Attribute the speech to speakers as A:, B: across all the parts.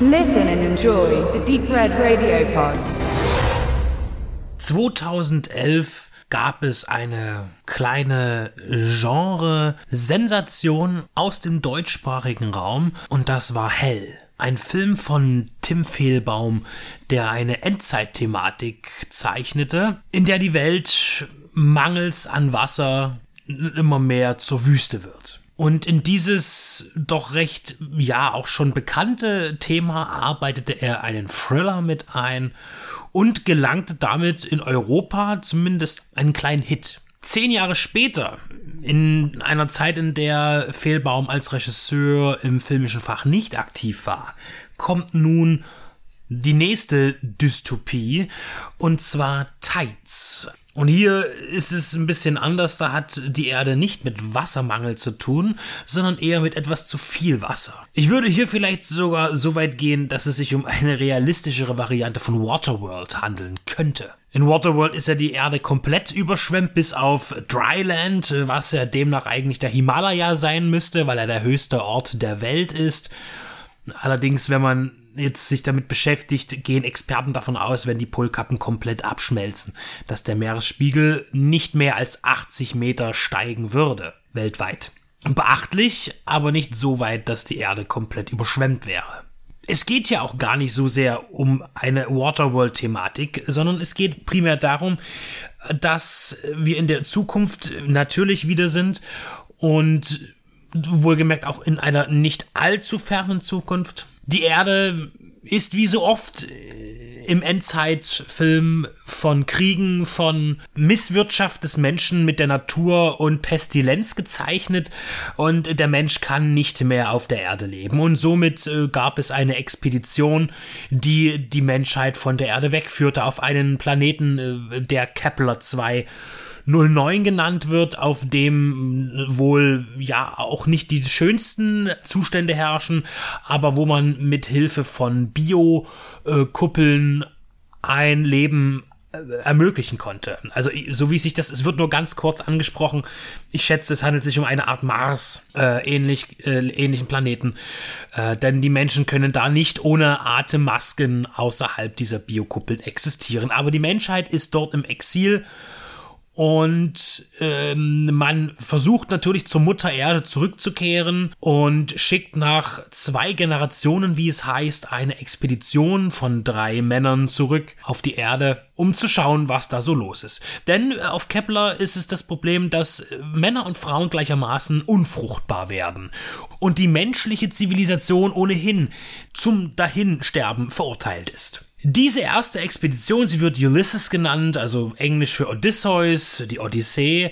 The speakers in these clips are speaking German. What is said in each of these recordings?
A: Listen and enjoy the Deep Red Radio Pod.
B: 2011 gab es eine kleine Genre-Sensation aus dem deutschsprachigen Raum und das war Hell. Ein Film von Tim Fehlbaum, der eine Endzeitthematik zeichnete, in der die Welt mangels an Wasser immer mehr zur Wüste wird. Und in dieses doch recht, ja, auch schon bekannte Thema arbeitete er einen Thriller mit ein und gelangte damit in Europa zumindest einen kleinen Hit. Zehn Jahre später, in einer Zeit, in der Fehlbaum als Regisseur im filmischen Fach nicht aktiv war, kommt nun die nächste Dystopie und zwar Tides. Und hier ist es ein bisschen anders, da hat die Erde nicht mit Wassermangel zu tun, sondern eher mit etwas zu viel Wasser. Ich würde hier vielleicht sogar so weit gehen, dass es sich um eine realistischere Variante von Waterworld handeln könnte. In Waterworld ist ja die Erde komplett überschwemmt bis auf Dryland, was ja demnach eigentlich der Himalaya sein müsste, weil er der höchste Ort der Welt ist. Allerdings, wenn man jetzt sich damit beschäftigt, gehen Experten davon aus, wenn die Polkappen komplett abschmelzen, dass der Meeresspiegel nicht mehr als 80 Meter steigen würde, weltweit. Beachtlich, aber nicht so weit, dass die Erde komplett überschwemmt wäre. Es geht ja auch gar nicht so sehr um eine Waterworld-Thematik, sondern es geht primär darum, dass wir in der Zukunft natürlich wieder sind und wohlgemerkt auch in einer nicht allzu fernen Zukunft die Erde ist wie so oft äh, im Endzeitfilm von Kriegen, von Misswirtschaft des Menschen mit der Natur und Pestilenz gezeichnet und der Mensch kann nicht mehr auf der Erde leben. Und somit äh, gab es eine Expedition, die die Menschheit von der Erde wegführte auf einen Planeten, äh, der Kepler 2 09 genannt wird, auf dem wohl ja auch nicht die schönsten Zustände herrschen, aber wo man mit Hilfe von Bio-Kuppeln ein Leben äh, ermöglichen konnte. Also so wie sich das, es wird nur ganz kurz angesprochen. Ich schätze, es handelt sich um eine Art Mars äh, ähnlich äh, ähnlichen Planeten, äh, denn die Menschen können da nicht ohne Atemmasken außerhalb dieser Biokuppeln existieren. Aber die Menschheit ist dort im Exil und ähm, man versucht natürlich zur Mutter Erde zurückzukehren und schickt nach zwei Generationen, wie es heißt, eine Expedition von drei Männern zurück auf die Erde, um zu schauen, was da so los ist. Denn äh, auf Kepler ist es das Problem, dass äh, Männer und Frauen gleichermaßen unfruchtbar werden und die menschliche Zivilisation ohnehin zum Dahinsterben verurteilt ist. Diese erste Expedition, sie wird Ulysses genannt, also Englisch für Odysseus, die Odyssee,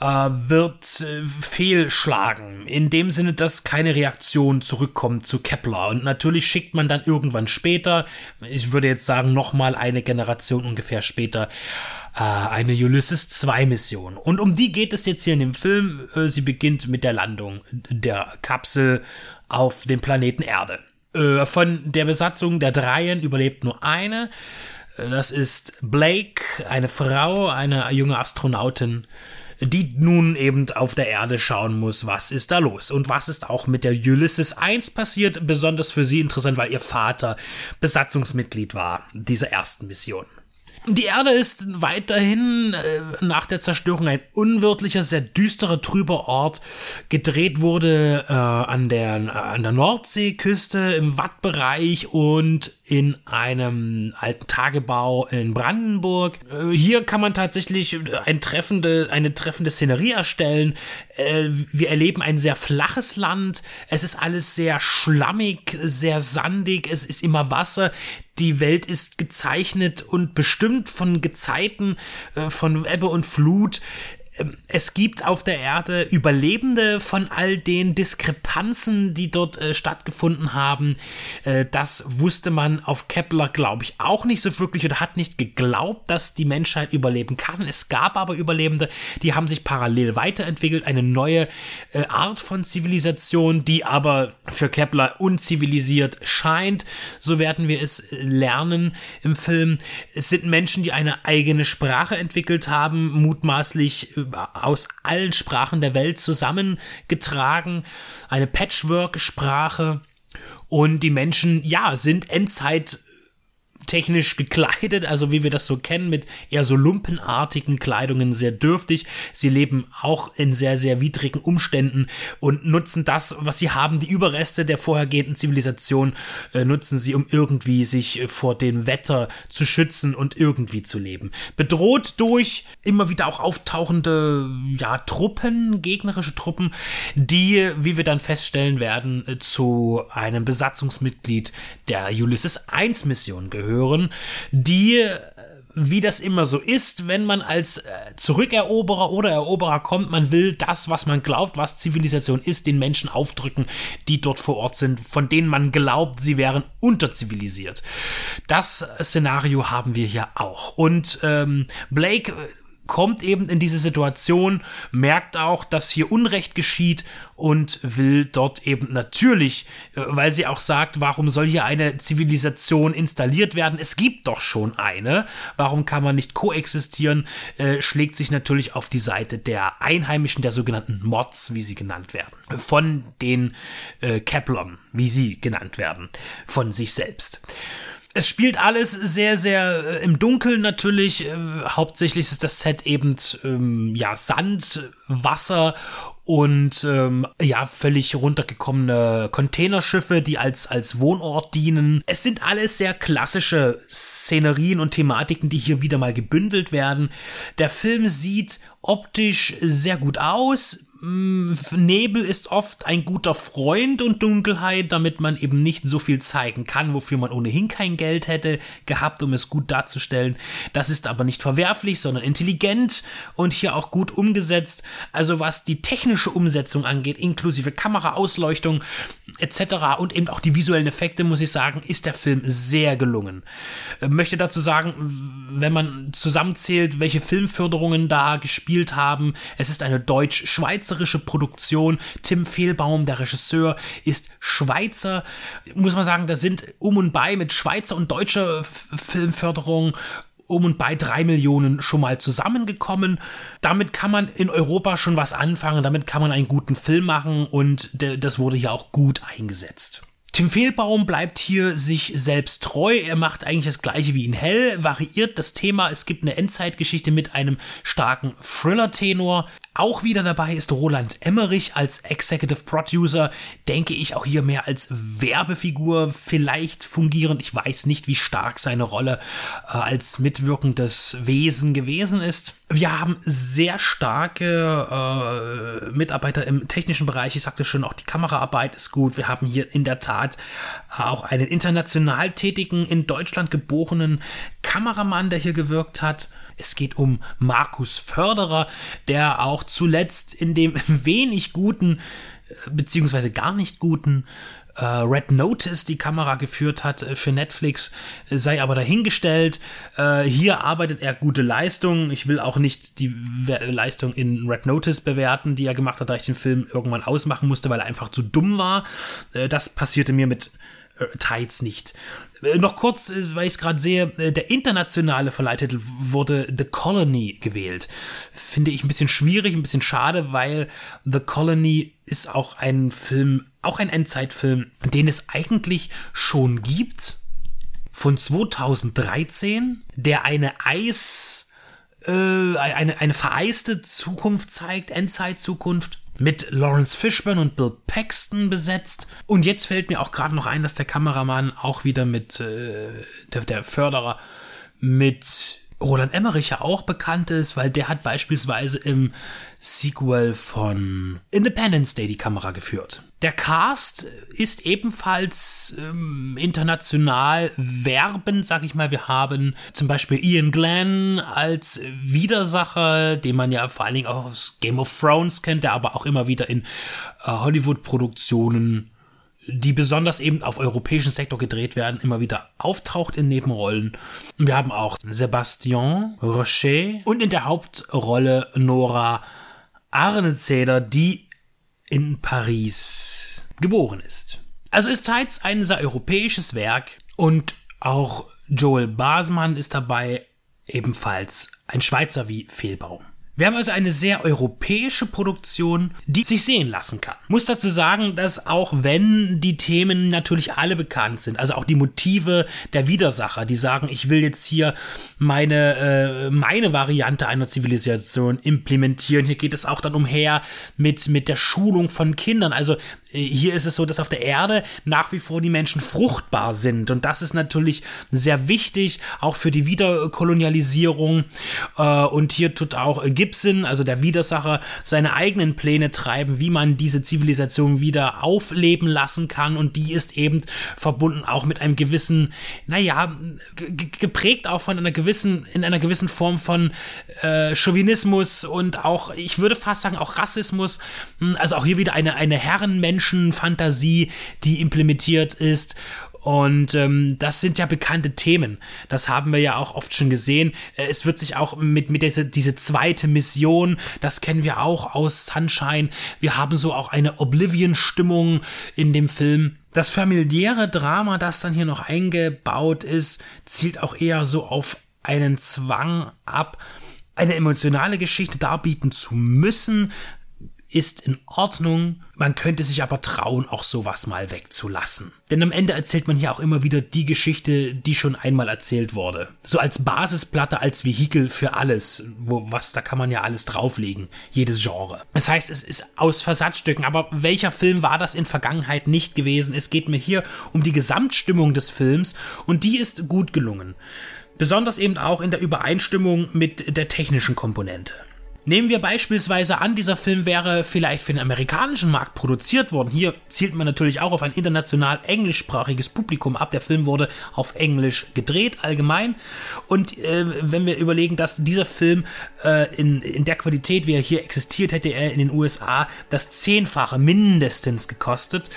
B: äh, wird äh, fehlschlagen. In dem Sinne, dass keine Reaktion zurückkommt zu Kepler. Und natürlich schickt man dann irgendwann später, ich würde jetzt sagen, nochmal eine Generation ungefähr später, äh, eine Ulysses 2 Mission. Und um die geht es jetzt hier in dem Film. Äh, sie beginnt mit der Landung der Kapsel auf dem Planeten Erde. Äh, von der Besatzung der Dreien überlebt nur eine. Äh, das ist Blake, eine Frau, eine junge Astronautin, die nun eben auf der Erde schauen muss, was ist da los und was ist auch mit der Ulysses 1 passiert. Besonders für sie interessant, weil ihr Vater Besatzungsmitglied war dieser ersten Mission. Die Erde ist weiterhin äh, nach der Zerstörung ein unwirtlicher, sehr düsterer, trüber Ort. Gedreht wurde äh, an, der, an der Nordseeküste, im Wattbereich und in einem alten Tagebau in Brandenburg. Äh, hier kann man tatsächlich ein treffende, eine treffende Szenerie erstellen. Äh, wir erleben ein sehr flaches Land. Es ist alles sehr schlammig, sehr sandig. Es ist immer Wasser die Welt ist gezeichnet und bestimmt von Gezeiten, äh, von Ebbe und Flut. Ähm, es gibt auf der Erde Überlebende von all den Diskrepanzen, die dort äh, stattgefunden haben. Äh, das wusste man auf Kepler, glaube ich, auch nicht so wirklich oder hat nicht geglaubt, dass die Menschheit überleben kann. Es gab aber Überlebende, die haben sich parallel weiterentwickelt, eine neue äh, Art von Zivilisation, die aber für Kepler unzivilisiert scheint. So werden wir es äh, lernen im Film. Es sind Menschen, die eine eigene Sprache entwickelt haben, mutmaßlich äh, aus allen Sprachen der Welt zusammengetragen, eine Patchwork-Sprache. Und die Menschen, ja, sind Endzeit technisch gekleidet, also wie wir das so kennen, mit eher so lumpenartigen Kleidungen, sehr dürftig. Sie leben auch in sehr, sehr widrigen Umständen und nutzen das, was sie haben, die Überreste der vorhergehenden Zivilisation, äh, nutzen sie, um irgendwie sich vor dem Wetter zu schützen und irgendwie zu leben. Bedroht durch immer wieder auch auftauchende, ja, Truppen, gegnerische Truppen, die, wie wir dann feststellen werden, äh, zu einem Besatzungsmitglied der Ulysses 1 Mission gehören hören, die wie das immer so ist, wenn man als äh, Zurückeroberer oder Eroberer kommt, man will das, was man glaubt, was Zivilisation ist, den Menschen aufdrücken, die dort vor Ort sind, von denen man glaubt, sie wären unterzivilisiert. Das Szenario haben wir hier auch. Und ähm, Blake kommt eben in diese Situation, merkt auch, dass hier Unrecht geschieht und will dort eben natürlich, äh, weil sie auch sagt, warum soll hier eine Zivilisation installiert werden? Es gibt doch schon eine. Warum kann man nicht koexistieren? Äh, schlägt sich natürlich auf die Seite der Einheimischen, der sogenannten Mods, wie sie genannt werden. Von den äh, Keplern, wie sie genannt werden. Von sich selbst. Es spielt alles sehr, sehr äh, im Dunkeln natürlich. Äh, hauptsächlich ist das Set eben ähm, ja Sand, Wasser und ähm, ja völlig runtergekommene Containerschiffe, die als als Wohnort dienen. Es sind alles sehr klassische Szenerien und Thematiken, die hier wieder mal gebündelt werden. Der Film sieht optisch sehr gut aus Nebel ist oft ein guter Freund und Dunkelheit, damit man eben nicht so viel zeigen kann, wofür man ohnehin kein Geld hätte gehabt, um es gut darzustellen. Das ist aber nicht verwerflich, sondern intelligent und hier auch gut umgesetzt. Also was die technische Umsetzung angeht, inklusive Kameraausleuchtung etc. und eben auch die visuellen Effekte, muss ich sagen, ist der Film sehr gelungen. Äh, möchte dazu sagen, wenn man zusammenzählt, welche Filmförderungen da gespielt haben, es ist eine deutsch-schweizer schweizerische Produktion. Tim Fehlbaum, der Regisseur, ist Schweizer. Muss man sagen, da sind um und bei mit Schweizer und deutscher Filmförderung um und bei drei Millionen schon mal zusammengekommen. Damit kann man in Europa schon was anfangen, damit kann man einen guten Film machen und das wurde hier auch gut eingesetzt. Tim Fehlbaum bleibt hier sich selbst treu. Er macht eigentlich das gleiche wie in Hell, variiert das Thema. Es gibt eine Endzeitgeschichte mit einem starken Thriller-Tenor. Auch wieder dabei ist Roland Emmerich als Executive Producer, denke ich auch hier mehr als Werbefigur vielleicht fungierend. Ich weiß nicht, wie stark seine Rolle äh, als mitwirkendes Wesen gewesen ist. Wir haben sehr starke äh, Mitarbeiter im technischen Bereich. Ich sagte schon, auch die Kameraarbeit ist gut. Wir haben hier in der Tat äh, auch einen international tätigen, in Deutschland geborenen Kameramann, der hier gewirkt hat. Es geht um Markus Förderer, der auch zuletzt in dem wenig guten, äh, beziehungsweise gar nicht guten äh, Red Notice die Kamera geführt hat äh, für Netflix, sei aber dahingestellt. hier arbeitet er gute Leistung. Ich will auch nicht die Leistung in Red Notice bewerten, die er gemacht hat, da ich den Film irgendwann ausmachen musste, weil er einfach zu dumm war. das passierte mir mit Tides nicht. Äh, noch kurz, äh, weil ich es gerade sehe, äh, der internationale Verleihtitel wurde The Colony gewählt. Finde ich ein bisschen schwierig, ein bisschen schade, weil The Colony ist auch ein Film, auch ein Endzeitfilm, den es eigentlich schon gibt. Von 2013, der eine Eis, äh, eine, eine vereiste Zukunft zeigt, Endzeitzukunft mit Lawrence Fishburne und Bill Paxton besetzt. Und jetzt fällt mir auch gerade noch ein, dass der Kameramann auch wieder mit äh, der, der Förderer mit Roland Emmerich ja auch bekannt ist, weil der hat beispielsweise im Sequel von Independence Day die Kamera geführt. Der Cast ist ebenfalls ähm, international werbend, sag ich mal. Wir haben zum Beispiel Ian Glenn als Widersacher, den man ja vor allen Dingen auch aus Game of Thrones kennt, der aber auch immer wieder in äh, Hollywood-Produktionen die besonders eben auf europäischen Sektor gedreht werden, immer wieder auftaucht in Nebenrollen. Wir haben auch Sebastian Rocher und in der Hauptrolle Nora Arnezeder, die in Paris geboren ist. Also ist Tides ein sehr europäisches Werk und auch Joel Basmann ist dabei, ebenfalls ein Schweizer wie Fehlbaum. Wir haben also eine sehr europäische Produktion, die sich sehen lassen kann. Muss dazu sagen, dass auch wenn die Themen natürlich alle bekannt sind, also auch die Motive der Widersacher, die sagen, ich will jetzt hier meine, äh, meine Variante einer Zivilisation implementieren. Hier geht es auch dann umher mit, mit der Schulung von Kindern. Also äh, hier ist es so, dass auf der Erde nach wie vor die Menschen fruchtbar sind. Und das ist natürlich sehr wichtig, auch für die Wiederkolonialisierung. Äh, und hier tut auch Ägypten Gibson, also der Widersacher, seine eigenen Pläne treiben, wie man diese Zivilisation wieder aufleben lassen kann. Und die ist eben verbunden auch mit einem gewissen, naja, geprägt auch von einer gewissen, in einer gewissen Form von äh, Chauvinismus und auch, ich würde fast sagen, auch Rassismus. Hm, also auch hier wieder eine, eine Herrenmenschen-Fantasie, die implementiert ist. Und ähm, das sind ja bekannte Themen. Das haben wir ja auch oft schon gesehen. Äh, es wird sich auch mit, mit dieser diese zweite Mission, das kennen wir auch aus Sunshine. Wir haben so auch eine Oblivion-Stimmung in dem Film. Das familiäre Drama, das dann hier noch eingebaut ist, zielt auch eher so auf einen Zwang ab, eine emotionale Geschichte darbieten zu müssen, ist in Ordnung. Man könnte sich aber trauen, auch sowas mal wegzulassen. Denn am Ende erzählt man hier auch immer wieder die Geschichte, die schon einmal erzählt wurde. So als Basisplatte, als Vehikel für alles. Wo, was, da kann man ja alles drauflegen. Jedes Genre. Das heißt, es ist aus Versatzstücken. Aber welcher Film war das in Vergangenheit nicht gewesen? Es geht mir hier um die Gesamtstimmung des Films und die ist gut gelungen. Besonders eben auch in der Übereinstimmung mit der technischen Komponente. Nehmen wir beispielsweise an, dieser Film wäre vielleicht für den amerikanischen Markt produziert worden. Hier zielt man natürlich auch auf ein international englischsprachiges Publikum ab. Der Film wurde auf Englisch gedreht, allgemein. Und äh, wenn wir überlegen, dass dieser Film äh, in, in der Qualität, wie er hier existiert, hätte er in den USA das Zehnfache mindestens gekostet.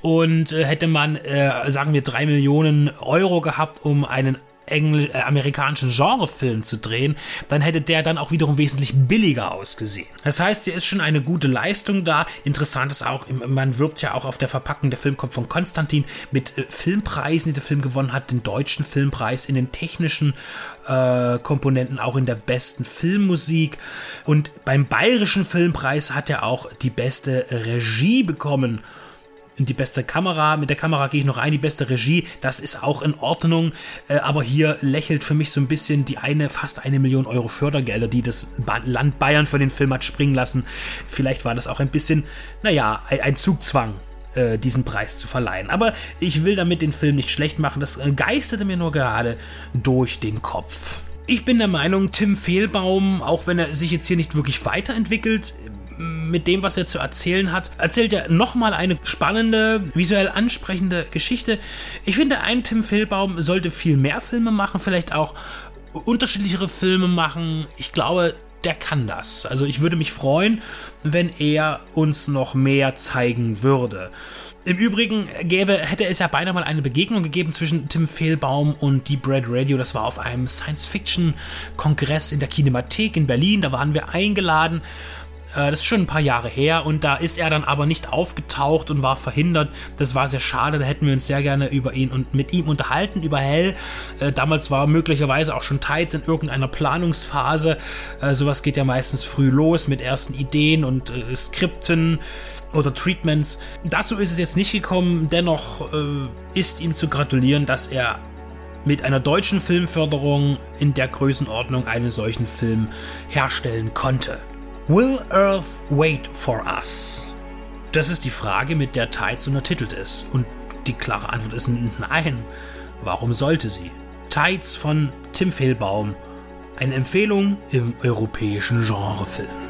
B: Und äh, hätte man, äh, sagen wir, drei Millionen Euro gehabt, um einen Engl äh, amerikanischen Genrefilm zu drehen, dann hätte der dann auch wiederum wesentlich billiger ausgesehen. Das heißt, hier ist schon eine gute Leistung da. Interessant ist auch, man wirbt ja auch auf der Verpackung, der Film kommt von Konstantin mit äh, Filmpreisen, die der Film gewonnen hat, den deutschen Filmpreis in den technischen äh, Komponenten, auch in der besten Filmmusik. Und beim bayerischen Filmpreis hat er auch die beste Regie bekommen die beste Kamera. Mit der Kamera gehe ich noch ein, die beste Regie. Das ist auch in Ordnung. Äh, aber hier lächelt für mich so ein bisschen die eine, fast eine Million Euro Fördergelder, die das Land Bayern für den Film hat springen lassen. Vielleicht war das auch ein bisschen, naja, ein Zugzwang äh, diesen Preis zu verleihen. Aber ich will damit den Film nicht schlecht machen. Das geisterte mir nur gerade durch den Kopf. Ich bin der Meinung, Tim Fehlbaum, auch wenn er sich jetzt hier nicht wirklich weiterentwickelt, mit dem, was er zu erzählen hat, erzählt er nochmal eine spannende, visuell ansprechende Geschichte. Ich finde, ein Tim Fehlbaum sollte viel mehr Filme machen, vielleicht auch unterschiedlichere Filme machen. Ich glaube, der kann das. Also ich würde mich freuen, wenn er uns noch mehr zeigen würde. Im Übrigen gäbe, hätte es ja beinahe mal eine Begegnung gegeben zwischen Tim Fehlbaum und Deep Red Radio. Das war auf einem Science-Fiction-Kongress in der Kinemathek in Berlin. Da waren wir eingeladen das ist schon ein paar Jahre her und da ist er dann aber nicht aufgetaucht und war verhindert. Das war sehr schade, da hätten wir uns sehr gerne über ihn und mit ihm unterhalten, über Hell. Äh, damals war möglicherweise auch schon Tides in irgendeiner Planungsphase. Äh, sowas geht ja meistens früh los mit ersten Ideen und äh, Skripten oder Treatments. Dazu ist es jetzt nicht gekommen, dennoch äh, ist ihm zu gratulieren, dass er mit einer deutschen Filmförderung in der Größenordnung einen solchen Film herstellen konnte. Will Earth wait for us? Das ist die Frage, mit der Tides untertitelt ist. Und die klare Antwort ist nein. Warum sollte sie? Tides von Tim Fehlbaum. Eine Empfehlung im europäischen Genrefilm.